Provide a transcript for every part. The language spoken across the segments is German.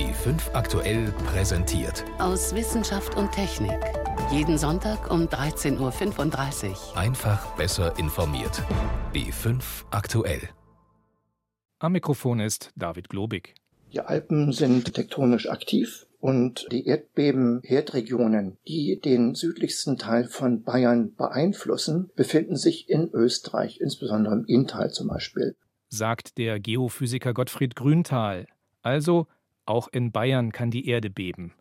B5 aktuell präsentiert. Aus Wissenschaft und Technik. Jeden Sonntag um 13.35 Uhr. Einfach besser informiert. B5 aktuell. Am Mikrofon ist David Globig. Die Alpen sind tektonisch aktiv und die Erdbeben-Herdregionen, die den südlichsten Teil von Bayern beeinflussen, befinden sich in Österreich, insbesondere im Inntal zum Beispiel. Sagt der Geophysiker Gottfried Grünthal. Also, auch in Bayern kann die Erde beben.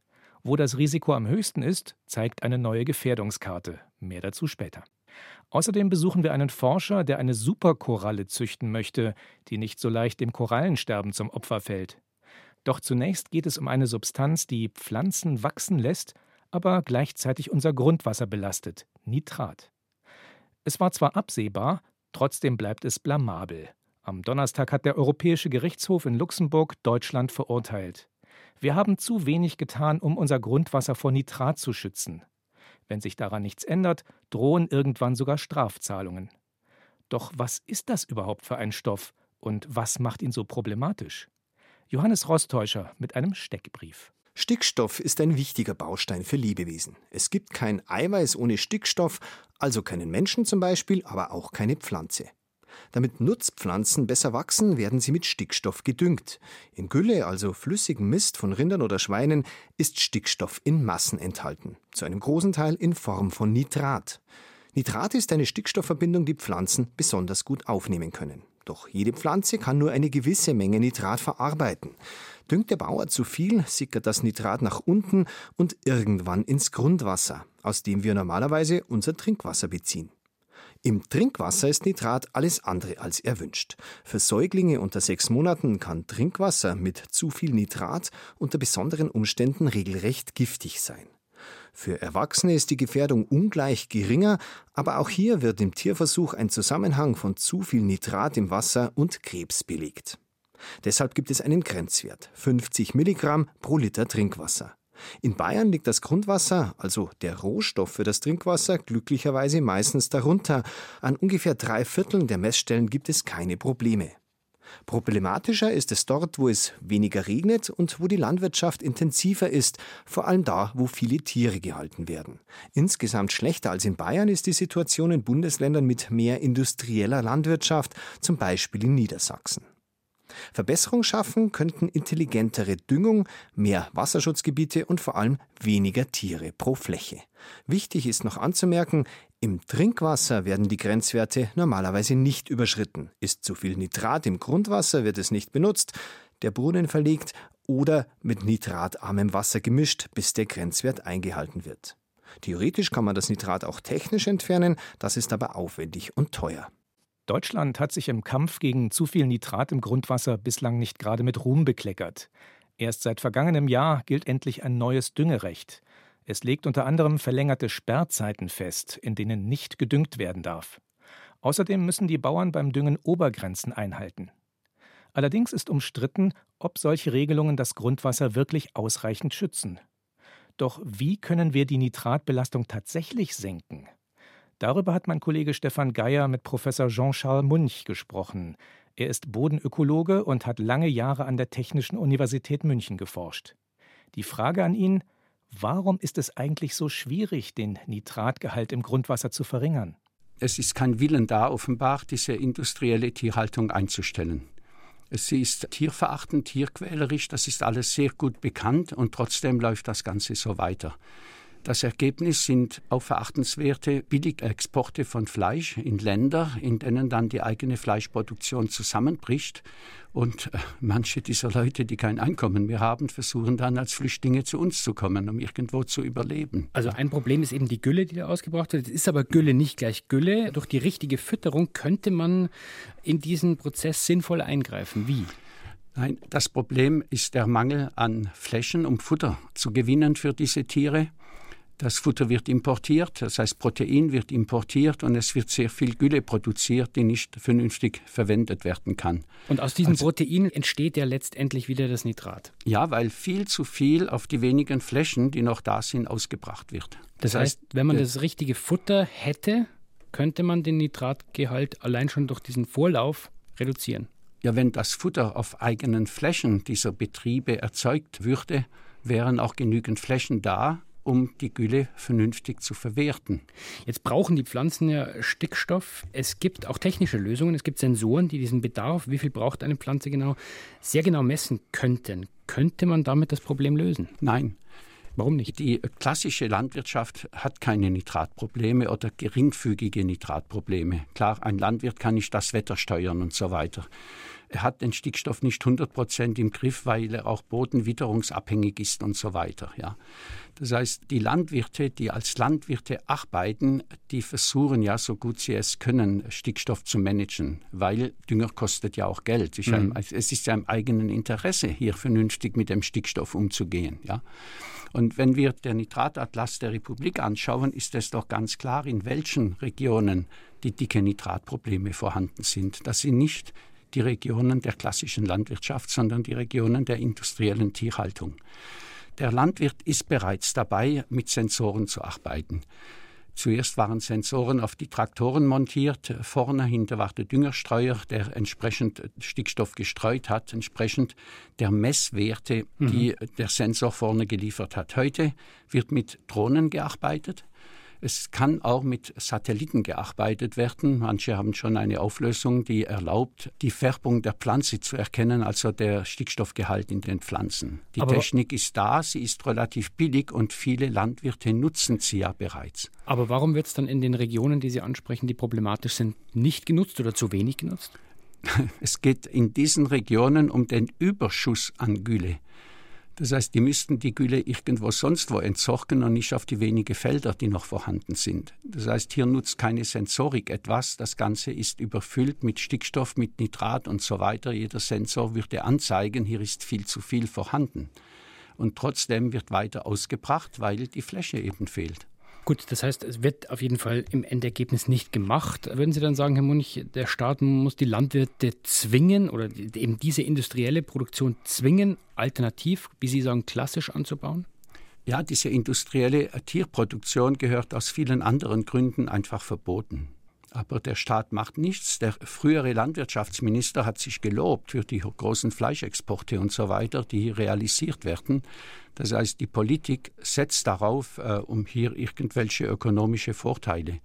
Wo das Risiko am höchsten ist, zeigt eine neue Gefährdungskarte. Mehr dazu später. Außerdem besuchen wir einen Forscher, der eine Superkoralle züchten möchte, die nicht so leicht dem Korallensterben zum Opfer fällt. Doch zunächst geht es um eine Substanz, die Pflanzen wachsen lässt, aber gleichzeitig unser Grundwasser belastet Nitrat. Es war zwar absehbar, trotzdem bleibt es blamabel. Am Donnerstag hat der Europäische Gerichtshof in Luxemburg Deutschland verurteilt. Wir haben zu wenig getan, um unser Grundwasser vor Nitrat zu schützen. Wenn sich daran nichts ändert, drohen irgendwann sogar Strafzahlungen. Doch was ist das überhaupt für ein Stoff und was macht ihn so problematisch? Johannes Rostäuscher mit einem Steckbrief. Stickstoff ist ein wichtiger Baustein für Lebewesen. Es gibt kein Eiweiß ohne Stickstoff, also keinen Menschen zum Beispiel, aber auch keine Pflanze. Damit Nutzpflanzen besser wachsen, werden sie mit Stickstoff gedüngt. In Gülle, also flüssigem Mist von Rindern oder Schweinen, ist Stickstoff in Massen enthalten, zu einem großen Teil in Form von Nitrat. Nitrat ist eine Stickstoffverbindung, die Pflanzen besonders gut aufnehmen können. Doch jede Pflanze kann nur eine gewisse Menge Nitrat verarbeiten. Düngt der Bauer zu viel, sickert das Nitrat nach unten und irgendwann ins Grundwasser, aus dem wir normalerweise unser Trinkwasser beziehen. Im Trinkwasser ist Nitrat alles andere als erwünscht. Für Säuglinge unter sechs Monaten kann Trinkwasser mit zu viel Nitrat unter besonderen Umständen regelrecht giftig sein. Für Erwachsene ist die Gefährdung ungleich geringer, aber auch hier wird im Tierversuch ein Zusammenhang von zu viel Nitrat im Wasser und Krebs belegt. Deshalb gibt es einen Grenzwert 50 Milligramm pro Liter Trinkwasser. In Bayern liegt das Grundwasser, also der Rohstoff für das Trinkwasser, glücklicherweise meistens darunter. An ungefähr drei Vierteln der Messstellen gibt es keine Probleme. Problematischer ist es dort, wo es weniger regnet und wo die Landwirtschaft intensiver ist, vor allem da, wo viele Tiere gehalten werden. Insgesamt schlechter als in Bayern ist die Situation in Bundesländern mit mehr industrieller Landwirtschaft, zum Beispiel in Niedersachsen. Verbesserung schaffen könnten intelligentere Düngung, mehr Wasserschutzgebiete und vor allem weniger Tiere pro Fläche. Wichtig ist noch anzumerken, im Trinkwasser werden die Grenzwerte normalerweise nicht überschritten. Ist zu viel Nitrat im Grundwasser, wird es nicht benutzt, der Brunnen verlegt oder mit nitratarmem Wasser gemischt, bis der Grenzwert eingehalten wird. Theoretisch kann man das Nitrat auch technisch entfernen, das ist aber aufwendig und teuer. Deutschland hat sich im Kampf gegen zu viel Nitrat im Grundwasser bislang nicht gerade mit Ruhm bekleckert. Erst seit vergangenem Jahr gilt endlich ein neues Düngerecht. Es legt unter anderem verlängerte Sperrzeiten fest, in denen nicht gedüngt werden darf. Außerdem müssen die Bauern beim Düngen Obergrenzen einhalten. Allerdings ist umstritten, ob solche Regelungen das Grundwasser wirklich ausreichend schützen. Doch wie können wir die Nitratbelastung tatsächlich senken? Darüber hat mein Kollege Stefan Geier mit Professor Jean-Charles Munch gesprochen. Er ist Bodenökologe und hat lange Jahre an der Technischen Universität München geforscht. Die Frage an ihn, warum ist es eigentlich so schwierig, den Nitratgehalt im Grundwasser zu verringern? Es ist kein Willen da, offenbar diese industrielle Tierhaltung einzustellen. Sie ist tierverachtend, tierquälerisch, das ist alles sehr gut bekannt und trotzdem läuft das Ganze so weiter. Das Ergebnis sind auch verachtenswerte Billigexporte von Fleisch in Länder, in denen dann die eigene Fleischproduktion zusammenbricht. Und äh, manche dieser Leute, die kein Einkommen mehr haben, versuchen dann als Flüchtlinge zu uns zu kommen, um irgendwo zu überleben. Also ein Problem ist eben die Gülle, die da ausgebracht wird. Es ist aber Gülle nicht gleich Gülle. Durch die richtige Fütterung könnte man in diesen Prozess sinnvoll eingreifen. Wie? Nein, das Problem ist der Mangel an Flächen, um Futter zu gewinnen für diese Tiere. Das Futter wird importiert, das heißt Protein wird importiert und es wird sehr viel Gülle produziert, die nicht vernünftig verwendet werden kann. Und aus diesem also, Protein entsteht ja letztendlich wieder das Nitrat. Ja, weil viel zu viel auf die wenigen Flächen, die noch da sind, ausgebracht wird. Das, das heißt, wenn man das richtige Futter hätte, könnte man den Nitratgehalt allein schon durch diesen Vorlauf reduzieren. Ja, wenn das Futter auf eigenen Flächen dieser Betriebe erzeugt würde, wären auch genügend Flächen da, um die Gülle vernünftig zu verwerten. Jetzt brauchen die Pflanzen ja Stickstoff. Es gibt auch technische Lösungen. Es gibt Sensoren, die diesen Bedarf, wie viel braucht eine Pflanze genau, sehr genau messen könnten. Könnte man damit das Problem lösen? Nein. Warum nicht? Die klassische Landwirtschaft hat keine Nitratprobleme oder geringfügige Nitratprobleme. Klar, ein Landwirt kann nicht das Wetter steuern und so weiter. Er hat den Stickstoff nicht 100 Prozent im Griff, weil er auch bodenwitterungsabhängig ist und so weiter. Ja. Das heißt, die Landwirte, die als Landwirte arbeiten, die versuchen ja, so gut sie es können, Stickstoff zu managen, weil Dünger kostet ja auch Geld. Mhm. Es ist ja im eigenen Interesse, hier vernünftig mit dem Stickstoff umzugehen. Ja. Und wenn wir den Nitratatlas der Republik anschauen, ist es doch ganz klar, in welchen Regionen die dicke Nitratprobleme vorhanden sind. Das sind nicht die Regionen der klassischen Landwirtschaft, sondern die Regionen der industriellen Tierhaltung. Der Landwirt ist bereits dabei, mit Sensoren zu arbeiten. Zuerst waren Sensoren auf die Traktoren montiert. Vorne hinter war der Düngerstreuer, der entsprechend Stickstoff gestreut hat, entsprechend der Messwerte, die mhm. der Sensor vorne geliefert hat. Heute wird mit Drohnen gearbeitet. Es kann auch mit Satelliten gearbeitet werden. Manche haben schon eine Auflösung, die erlaubt, die Färbung der Pflanze zu erkennen, also der Stickstoffgehalt in den Pflanzen. Die aber Technik ist da, sie ist relativ billig und viele Landwirte nutzen sie ja bereits. Aber warum wird es dann in den Regionen, die Sie ansprechen, die problematisch sind, nicht genutzt oder zu wenig genutzt? Es geht in diesen Regionen um den Überschuss an Gülle. Das heißt, die müssten die Gülle irgendwo sonst wo entsorgen und nicht auf die wenigen Felder, die noch vorhanden sind. Das heißt, hier nutzt keine Sensorik etwas. Das Ganze ist überfüllt mit Stickstoff, mit Nitrat und so weiter. Jeder Sensor würde anzeigen, hier ist viel zu viel vorhanden. Und trotzdem wird weiter ausgebracht, weil die Fläche eben fehlt. Gut, das heißt, es wird auf jeden Fall im Endergebnis nicht gemacht. Würden Sie dann sagen, Herr Munich, der Staat muss die Landwirte zwingen oder eben diese industrielle Produktion zwingen, alternativ, wie Sie sagen, klassisch anzubauen? Ja, diese industrielle Tierproduktion gehört aus vielen anderen Gründen einfach verboten. Aber der Staat macht nichts. Der frühere Landwirtschaftsminister hat sich gelobt für die großen Fleischexporte und so weiter, die realisiert werden. Das heißt, die Politik setzt darauf, äh, um hier irgendwelche ökonomische Vorteile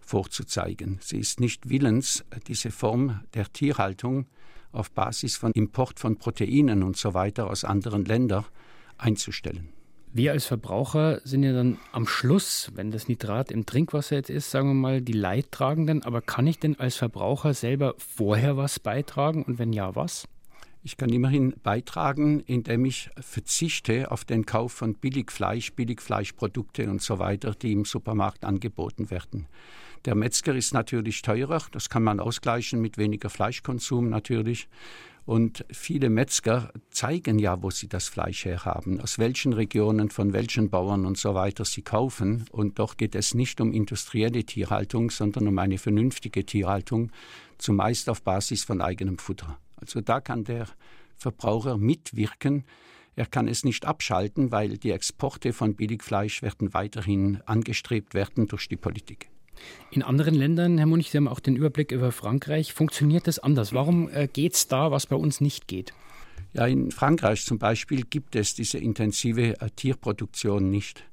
vorzuzeigen. Sie ist nicht willens, diese Form der Tierhaltung auf Basis von Import von Proteinen und so weiter aus anderen Ländern einzustellen. Wir als Verbraucher sind ja dann am Schluss, wenn das Nitrat im Trinkwasser jetzt ist, sagen wir mal, die Leidtragenden. Aber kann ich denn als Verbraucher selber vorher was beitragen und wenn ja, was? Ich kann immerhin beitragen, indem ich verzichte auf den Kauf von Billigfleisch, Billigfleischprodukte und so weiter, die im Supermarkt angeboten werden. Der Metzger ist natürlich teurer, das kann man ausgleichen mit weniger Fleischkonsum natürlich. Und viele Metzger zeigen ja, wo sie das Fleisch herhaben, aus welchen Regionen, von welchen Bauern und so weiter sie kaufen. Und doch geht es nicht um industrielle Tierhaltung, sondern um eine vernünftige Tierhaltung, zumeist auf Basis von eigenem Futter. Also da kann der Verbraucher mitwirken. Er kann es nicht abschalten, weil die Exporte von Billigfleisch werden weiterhin angestrebt werden durch die Politik. In anderen Ländern, Herr Munich, Sie haben auch den Überblick über Frankreich, funktioniert das anders. Warum äh, geht es da, was bei uns nicht geht? Ja, in Frankreich zum Beispiel gibt es diese intensive äh, Tierproduktion nicht.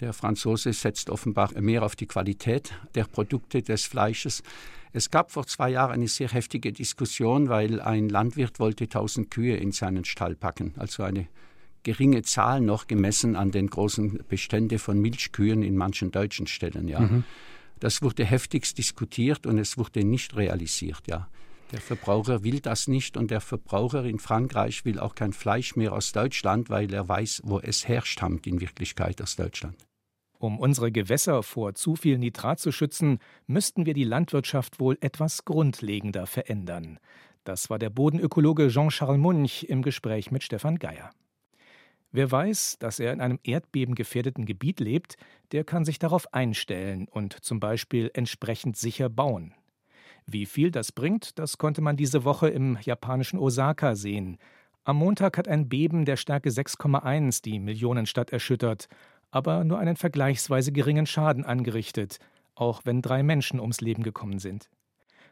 Der Franzose setzt offenbar mehr auf die Qualität der Produkte des Fleisches. Es gab vor zwei Jahren eine sehr heftige Diskussion, weil ein Landwirt wollte 1000 Kühe in seinen Stall packen, also eine geringe Zahl noch gemessen an den großen Bestände von Milchkühen in manchen deutschen Stellen. Ja. Mhm. Das wurde heftigst diskutiert und es wurde nicht realisiert, ja. Der Verbraucher will das nicht und der Verbraucher in Frankreich will auch kein Fleisch mehr aus Deutschland, weil er weiß, wo es herstammt in Wirklichkeit aus Deutschland. Um unsere Gewässer vor zu viel Nitrat zu schützen, müssten wir die Landwirtschaft wohl etwas grundlegender verändern. Das war der Bodenökologe Jean-Charles Munch im Gespräch mit Stefan Geier. Wer weiß, dass er in einem erdbebengefährdeten Gebiet lebt, der kann sich darauf einstellen und zum Beispiel entsprechend sicher bauen. Wie viel das bringt, das konnte man diese Woche im japanischen Osaka sehen. Am Montag hat ein Beben der Stärke 6,1 die Millionenstadt erschüttert, aber nur einen vergleichsweise geringen Schaden angerichtet, auch wenn drei Menschen ums Leben gekommen sind.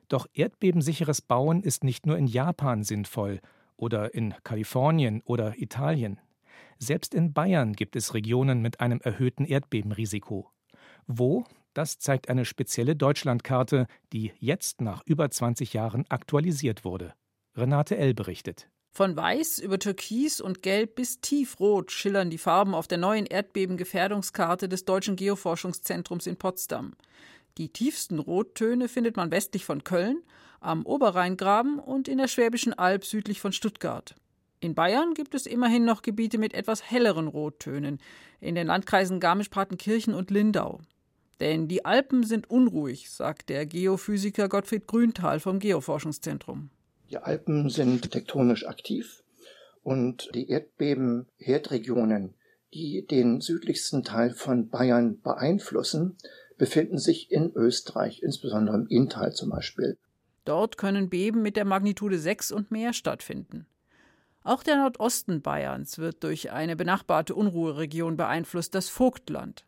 Doch erdbebensicheres Bauen ist nicht nur in Japan sinnvoll oder in Kalifornien oder Italien. Selbst in Bayern gibt es Regionen mit einem erhöhten Erdbebenrisiko. Wo? Das zeigt eine spezielle Deutschlandkarte, die jetzt nach über 20 Jahren aktualisiert wurde. Renate L. berichtet. Von Weiß über Türkis und Gelb bis Tiefrot schillern die Farben auf der neuen Erdbebengefährdungskarte des Deutschen Geoforschungszentrums in Potsdam. Die tiefsten Rottöne findet man westlich von Köln, am Oberrheingraben und in der Schwäbischen Alb südlich von Stuttgart. In Bayern gibt es immerhin noch Gebiete mit etwas helleren Rottönen, in den Landkreisen Garmisch-Partenkirchen und Lindau. Denn die Alpen sind unruhig, sagt der Geophysiker Gottfried Grünthal vom Geoforschungszentrum. Die Alpen sind tektonisch aktiv und die Erdbeben-Herdregionen, die den südlichsten Teil von Bayern beeinflussen, befinden sich in Österreich, insbesondere im Inntal zum Beispiel. Dort können Beben mit der Magnitude 6 und mehr stattfinden. Auch der Nordosten Bayerns wird durch eine benachbarte Unruheregion beeinflusst, das Vogtland.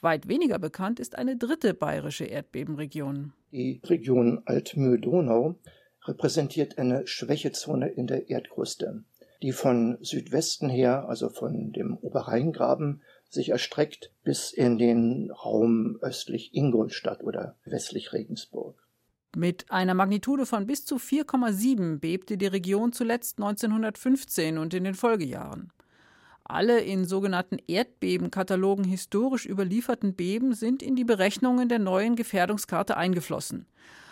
Weit weniger bekannt ist eine dritte bayerische Erdbebenregion. Die Region Altmühl-Donau repräsentiert eine Schwächezone in der Erdkruste, die von Südwesten her, also von dem Oberrheingraben, sich erstreckt bis in den Raum östlich Ingolstadt oder westlich Regensburg. Mit einer Magnitude von bis zu 4,7 bebte die Region zuletzt 1915 und in den Folgejahren. Alle in sogenannten Erdbebenkatalogen historisch überlieferten Beben sind in die Berechnungen der neuen Gefährdungskarte eingeflossen.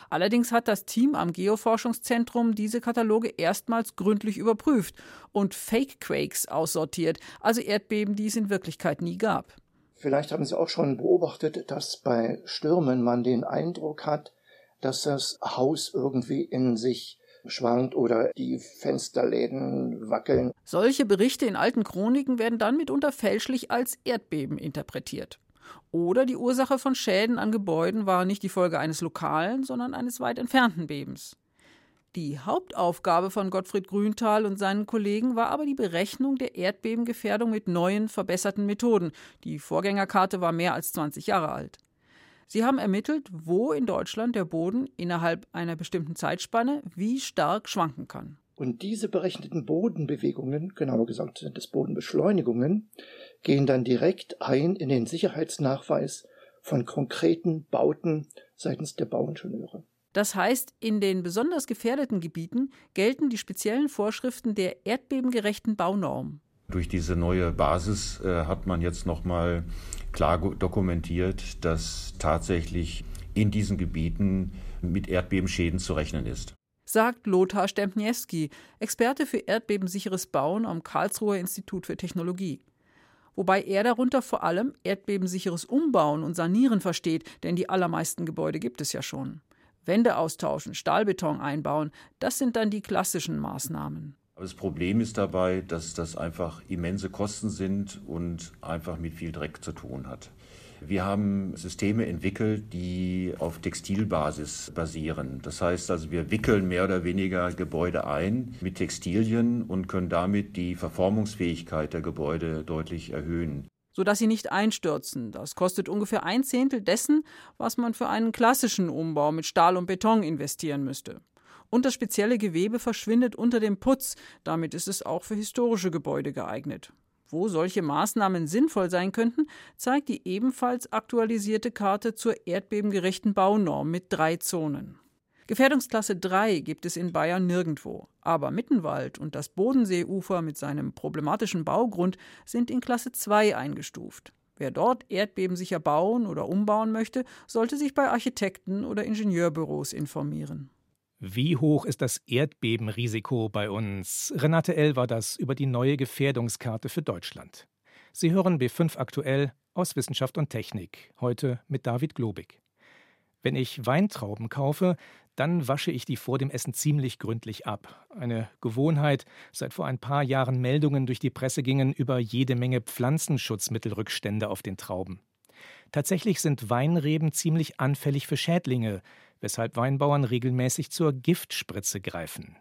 Allerdings hat das Team am Geoforschungszentrum diese Kataloge erstmals gründlich überprüft und Fake Quakes aussortiert, also Erdbeben, die es in Wirklichkeit nie gab. Vielleicht haben Sie auch schon beobachtet, dass bei Stürmen man den Eindruck hat, dass das Haus irgendwie in sich schwankt oder die Fensterläden wackeln. Solche Berichte in alten Chroniken werden dann mitunter fälschlich als Erdbeben interpretiert. Oder die Ursache von Schäden an Gebäuden war nicht die Folge eines lokalen, sondern eines weit entfernten Bebens. Die Hauptaufgabe von Gottfried Grünthal und seinen Kollegen war aber die Berechnung der Erdbebengefährdung mit neuen, verbesserten Methoden. Die Vorgängerkarte war mehr als 20 Jahre alt. Sie haben ermittelt, wo in Deutschland der Boden innerhalb einer bestimmten Zeitspanne wie stark schwanken kann. Und diese berechneten Bodenbewegungen, genauer gesagt sind es Bodenbeschleunigungen, gehen dann direkt ein in den Sicherheitsnachweis von konkreten Bauten seitens der Bauingenieure. Das heißt, in den besonders gefährdeten Gebieten gelten die speziellen Vorschriften der erdbebengerechten Baunorm. Durch diese neue Basis äh, hat man jetzt nochmal klar dokumentiert, dass tatsächlich in diesen Gebieten mit Erdbebenschäden zu rechnen ist sagt Lothar Stempniewski, Experte für erdbebensicheres Bauen am Karlsruher Institut für Technologie. Wobei er darunter vor allem erdbebensicheres Umbauen und Sanieren versteht, denn die allermeisten Gebäude gibt es ja schon. Wände austauschen, Stahlbeton einbauen, das sind dann die klassischen Maßnahmen. Das Problem ist dabei, dass das einfach immense Kosten sind und einfach mit viel Dreck zu tun hat. Wir haben Systeme entwickelt, die auf Textilbasis basieren. Das heißt also, wir wickeln mehr oder weniger Gebäude ein mit Textilien und können damit die Verformungsfähigkeit der Gebäude deutlich erhöhen sodass sie nicht einstürzen. Das kostet ungefähr ein Zehntel dessen, was man für einen klassischen Umbau mit Stahl und Beton investieren müsste. Und das spezielle Gewebe verschwindet unter dem Putz, damit ist es auch für historische Gebäude geeignet. Wo solche Maßnahmen sinnvoll sein könnten, zeigt die ebenfalls aktualisierte Karte zur erdbebengerechten Baunorm mit drei Zonen. Gefährdungsklasse 3 gibt es in Bayern nirgendwo, aber Mittenwald und das Bodenseeufer mit seinem problematischen Baugrund sind in Klasse 2 eingestuft. Wer dort erdbebensicher bauen oder umbauen möchte, sollte sich bei Architekten oder Ingenieurbüros informieren. Wie hoch ist das Erdbebenrisiko bei uns? Renate L. war das über die neue Gefährdungskarte für Deutschland. Sie hören B5 aktuell aus Wissenschaft und Technik, heute mit David Globig. Wenn ich Weintrauben kaufe, dann wasche ich die vor dem Essen ziemlich gründlich ab. Eine Gewohnheit, seit vor ein paar Jahren Meldungen durch die Presse gingen über jede Menge Pflanzenschutzmittelrückstände auf den Trauben. Tatsächlich sind Weinreben ziemlich anfällig für Schädlinge, weshalb Weinbauern regelmäßig zur Giftspritze greifen.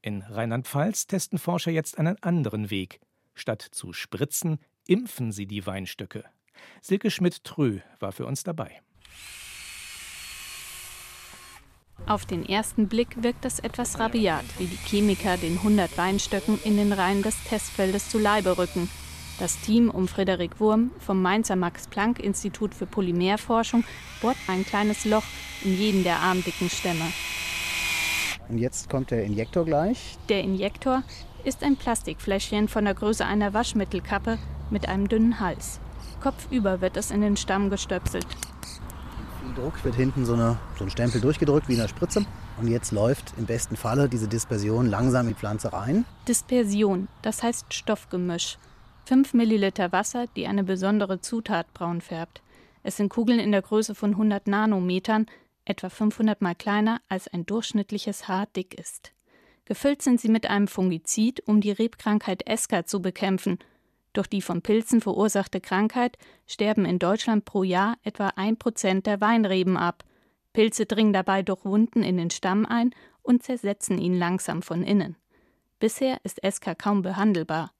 In Rheinland-Pfalz testen Forscher jetzt einen anderen Weg. Statt zu spritzen, impfen sie die Weinstöcke. Silke Schmidt-Trö war für uns dabei. Auf den ersten Blick wirkt das etwas rabiat, wie die Chemiker den 100 Weinstöcken in den Reihen des Testfeldes zu Leibe rücken. Das Team um Frederik Wurm vom Mainzer Max-Planck-Institut für Polymerforschung bohrt ein kleines Loch in jeden der armdicken Stämme. Und jetzt kommt der Injektor gleich. Der Injektor ist ein Plastikfläschchen von der Größe einer Waschmittelkappe mit einem dünnen Hals. Kopfüber wird es in den Stamm gestöpselt. Viel Druck wird hinten so, eine, so ein Stempel durchgedrückt wie in der Spritze. Und jetzt läuft im besten Falle diese Dispersion langsam in die Pflanze rein. Dispersion, das heißt Stoffgemisch. 5 Milliliter Wasser, die eine besondere Zutat braun färbt. Es sind Kugeln in der Größe von 100 Nanometern, etwa 500 mal kleiner als ein durchschnittliches Haar dick ist. Gefüllt sind sie mit einem Fungizid, um die Rebkrankheit Esker zu bekämpfen. Durch die von Pilzen verursachte Krankheit sterben in Deutschland pro Jahr etwa ein Prozent der Weinreben ab. Pilze dringen dabei durch Wunden in den Stamm ein und zersetzen ihn langsam von innen. Bisher ist Esker kaum behandelbar.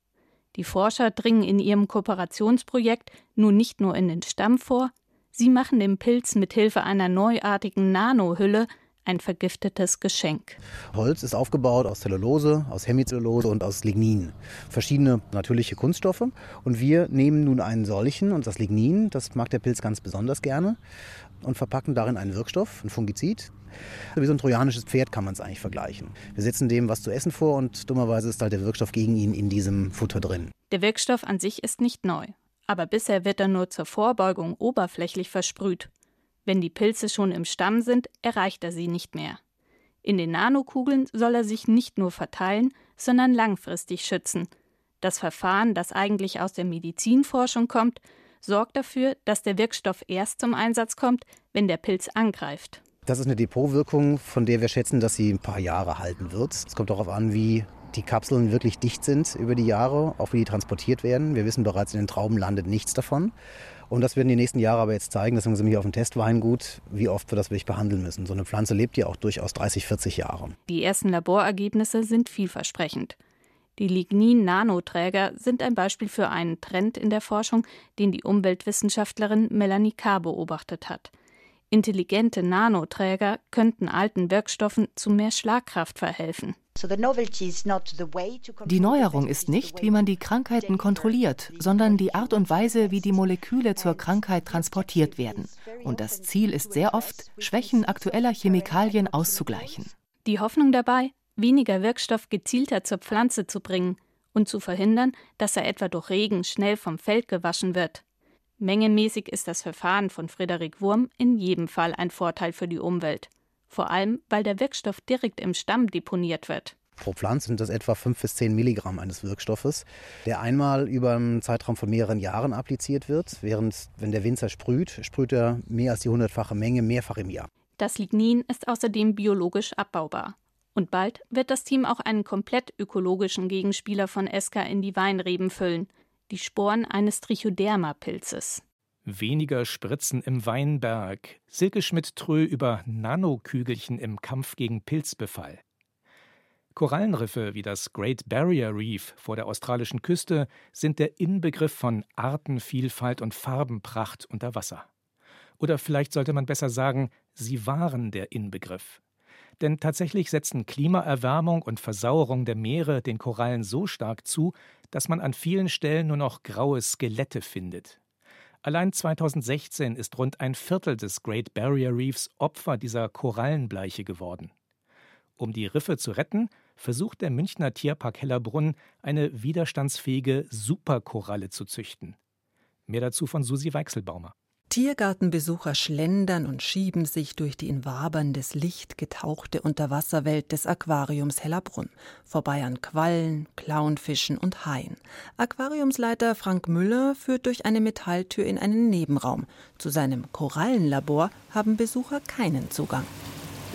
Die Forscher dringen in ihrem Kooperationsprojekt nun nicht nur in den Stamm vor, sie machen dem Pilz mit Hilfe einer neuartigen Nanohülle ein vergiftetes Geschenk. Holz ist aufgebaut aus Zellulose, aus Hemicellulose und aus Lignin. Verschiedene natürliche Kunststoffe. Und wir nehmen nun einen solchen und das Lignin, das mag der Pilz ganz besonders gerne, und verpacken darin einen Wirkstoff, ein Fungizid. Wie so ein trojanisches Pferd kann man es eigentlich vergleichen. Wir setzen dem was zu essen vor und dummerweise ist halt der Wirkstoff gegen ihn in diesem Futter drin. Der Wirkstoff an sich ist nicht neu, aber bisher wird er nur zur Vorbeugung oberflächlich versprüht. Wenn die Pilze schon im Stamm sind, erreicht er sie nicht mehr. In den Nanokugeln soll er sich nicht nur verteilen, sondern langfristig schützen. Das Verfahren, das eigentlich aus der Medizinforschung kommt, sorgt dafür, dass der Wirkstoff erst zum Einsatz kommt, wenn der Pilz angreift. Das ist eine Depotwirkung, von der wir schätzen, dass sie ein paar Jahre halten wird. Es kommt darauf an, wie die Kapseln wirklich dicht sind über die Jahre, auch wie die transportiert werden. Wir wissen bereits, in den Trauben landet nichts davon. Und das werden die nächsten Jahre aber jetzt zeigen, deswegen sind wir hier auf dem Testweingut, wie oft wir das wirklich behandeln müssen. So eine Pflanze lebt ja auch durchaus 30, 40 Jahre. Die ersten Laborergebnisse sind vielversprechend. Die Lignin-Nanoträger sind ein Beispiel für einen Trend in der Forschung, den die Umweltwissenschaftlerin Melanie K. beobachtet hat. Intelligente Nanoträger könnten alten Wirkstoffen zu mehr Schlagkraft verhelfen. Die Neuerung ist nicht, wie man die Krankheiten kontrolliert, sondern die Art und Weise, wie die Moleküle zur Krankheit transportiert werden. Und das Ziel ist sehr oft, Schwächen aktueller Chemikalien auszugleichen. Die Hoffnung dabei, weniger Wirkstoff gezielter zur Pflanze zu bringen und zu verhindern, dass er etwa durch Regen schnell vom Feld gewaschen wird. Mengenmäßig ist das Verfahren von Frederik Wurm in jedem Fall ein Vorteil für die Umwelt. Vor allem, weil der Wirkstoff direkt im Stamm deponiert wird. Pro Pflanze sind das etwa 5 bis 10 Milligramm eines Wirkstoffes, der einmal über einen Zeitraum von mehreren Jahren appliziert wird, während, wenn der Winzer sprüht, sprüht er mehr als die hundertfache Menge mehrfach im Jahr. Das Lignin ist außerdem biologisch abbaubar. Und bald wird das Team auch einen komplett ökologischen Gegenspieler von Eska in die Weinreben füllen – die Sporen eines Trichoderma-Pilzes. Weniger Spritzen im Weinberg. Silke Schmidt-Trö über Nanokügelchen im Kampf gegen Pilzbefall. Korallenriffe wie das Great Barrier Reef vor der australischen Küste sind der Inbegriff von Artenvielfalt und Farbenpracht unter Wasser. Oder vielleicht sollte man besser sagen, sie waren der Inbegriff. Denn tatsächlich setzen Klimaerwärmung und Versauerung der Meere den Korallen so stark zu, dass man an vielen Stellen nur noch graue Skelette findet. Allein 2016 ist rund ein Viertel des Great Barrier Reefs Opfer dieser Korallenbleiche geworden. Um die Riffe zu retten, versucht der Münchner Tierpark Hellerbrunn, eine widerstandsfähige Superkoralle zu züchten. Mehr dazu von Susi Weichselbaumer. Tiergartenbesucher schlendern und schieben sich durch die in waberndes Licht getauchte Unterwasserwelt des Aquariums Hellerbrunn, vorbei an Quallen, Clownfischen und Haien. Aquariumsleiter Frank Müller führt durch eine Metalltür in einen Nebenraum. Zu seinem Korallenlabor haben Besucher keinen Zugang.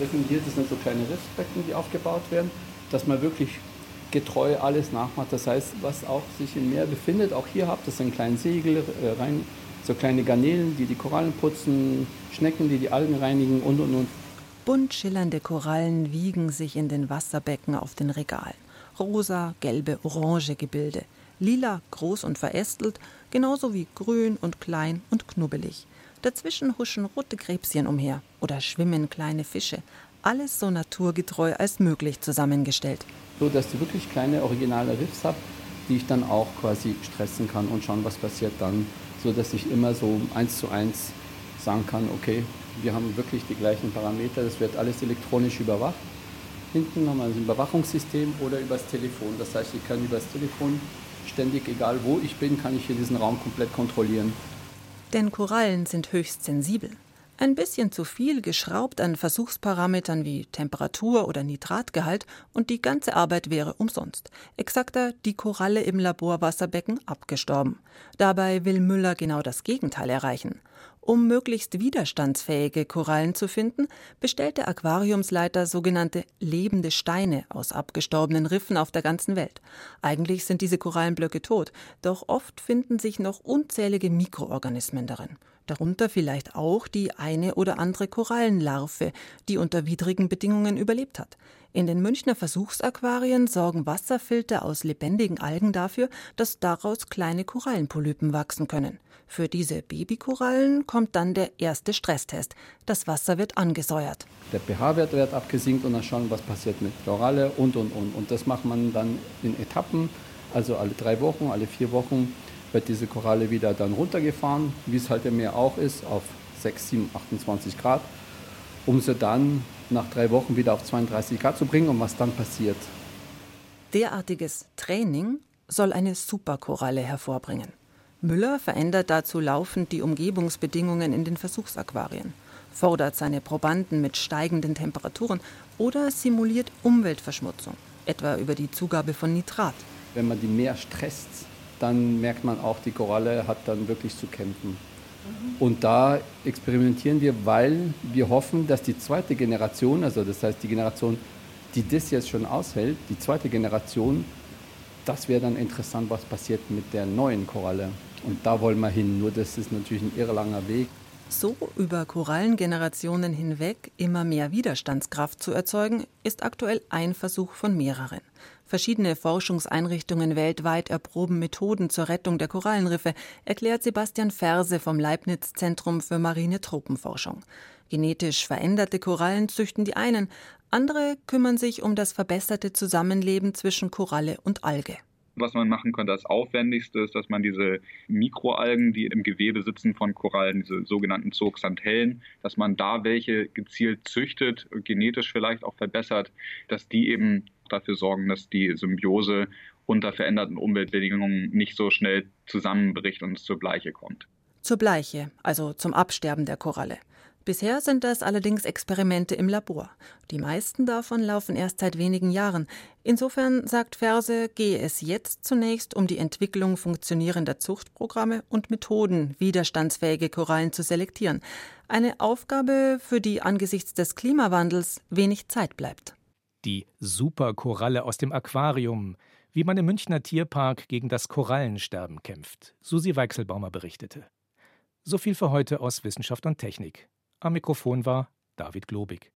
Definiert sind so kleine Riffbecken, die aufgebaut werden, dass man wirklich getreu alles nachmacht. Das heißt, was auch sich im Meer befindet, auch hier habt ihr einen kleinen Segel äh, rein so kleine Garnelen, die die Korallen putzen, Schnecken, die die Algen reinigen und und und. Bunt schillernde Korallen wiegen sich in den Wasserbecken auf den Regalen. Rosa, gelbe, orange Gebilde. Lila, groß und verästelt, genauso wie grün und klein und knubbelig. Dazwischen huschen rote Krebschen umher oder schwimmen kleine Fische. Alles so naturgetreu als möglich zusammengestellt. So dass ich wirklich kleine originale Riffs habe, die ich dann auch quasi stressen kann und schauen, was passiert dann, so dass ich immer so eins zu eins sagen kann, okay, wir haben wirklich die gleichen Parameter, das wird alles elektronisch überwacht. Hinten haben wir ein Überwachungssystem oder übers Telefon. Das heißt, ich kann übers Telefon ständig, egal wo ich bin, kann ich hier diesen Raum komplett kontrollieren. Denn Korallen sind höchst sensibel. Ein bisschen zu viel geschraubt an Versuchsparametern wie Temperatur oder Nitratgehalt und die ganze Arbeit wäre umsonst. Exakter, die Koralle im Laborwasserbecken abgestorben. Dabei will Müller genau das Gegenteil erreichen. Um möglichst widerstandsfähige Korallen zu finden, bestellt der Aquariumsleiter sogenannte lebende Steine aus abgestorbenen Riffen auf der ganzen Welt. Eigentlich sind diese Korallenblöcke tot, doch oft finden sich noch unzählige Mikroorganismen darin. Darunter vielleicht auch die eine oder andere Korallenlarve, die unter widrigen Bedingungen überlebt hat. In den Münchner Versuchsaquarien sorgen Wasserfilter aus lebendigen Algen dafür, dass daraus kleine Korallenpolypen wachsen können. Für diese Babykorallen kommt dann der erste Stresstest. Das Wasser wird angesäuert. Der pH-Wert wird abgesinkt und dann schauen, was passiert mit Koralle und und und. Und das macht man dann in Etappen, also alle drei Wochen, alle vier Wochen wird diese Koralle wieder dann runtergefahren, wie es halt im Meer auch ist, auf 6, 7, 28 Grad, um sie dann nach drei Wochen wieder auf 32 Grad zu bringen und was dann passiert. Derartiges Training soll eine Superkoralle hervorbringen. Müller verändert dazu laufend die Umgebungsbedingungen in den Versuchsaquarien, fordert seine Probanden mit steigenden Temperaturen oder simuliert Umweltverschmutzung, etwa über die Zugabe von Nitrat. Wenn man die mehr stresst, dann merkt man auch, die Koralle hat dann wirklich zu kämpfen. Und da experimentieren wir, weil wir hoffen, dass die zweite Generation, also das heißt die Generation, die das jetzt schon aushält, die zweite Generation, das wäre dann interessant, was passiert mit der neuen Koralle. Und da wollen wir hin. Nur das ist natürlich ein irrelanger Weg. So über Korallengenerationen hinweg immer mehr Widerstandskraft zu erzeugen, ist aktuell ein Versuch von mehreren. Verschiedene Forschungseinrichtungen weltweit erproben Methoden zur Rettung der Korallenriffe, erklärt Sebastian Ferse vom Leibniz Zentrum für marine Tropenforschung. Genetisch veränderte Korallen züchten die einen, andere kümmern sich um das verbesserte Zusammenleben zwischen Koralle und Alge was man machen könnte als aufwendigste ist, dass man diese Mikroalgen, die im Gewebe sitzen von Korallen, diese sogenannten Zooxanthellen, dass man da welche gezielt züchtet, genetisch vielleicht auch verbessert, dass die eben dafür sorgen, dass die Symbiose unter veränderten Umweltbedingungen nicht so schnell zusammenbricht und es zur Bleiche kommt. Zur Bleiche, also zum Absterben der Koralle. Bisher sind das allerdings Experimente im Labor. Die meisten davon laufen erst seit wenigen Jahren. Insofern, sagt Verse, gehe es jetzt zunächst um die Entwicklung funktionierender Zuchtprogramme und Methoden, widerstandsfähige Korallen zu selektieren. Eine Aufgabe, für die angesichts des Klimawandels wenig Zeit bleibt. Die Superkoralle aus dem Aquarium, wie man im Münchner Tierpark gegen das Korallensterben kämpft. Susi Weichselbaumer berichtete. So viel für heute aus Wissenschaft und Technik. Am Mikrofon war David Globig.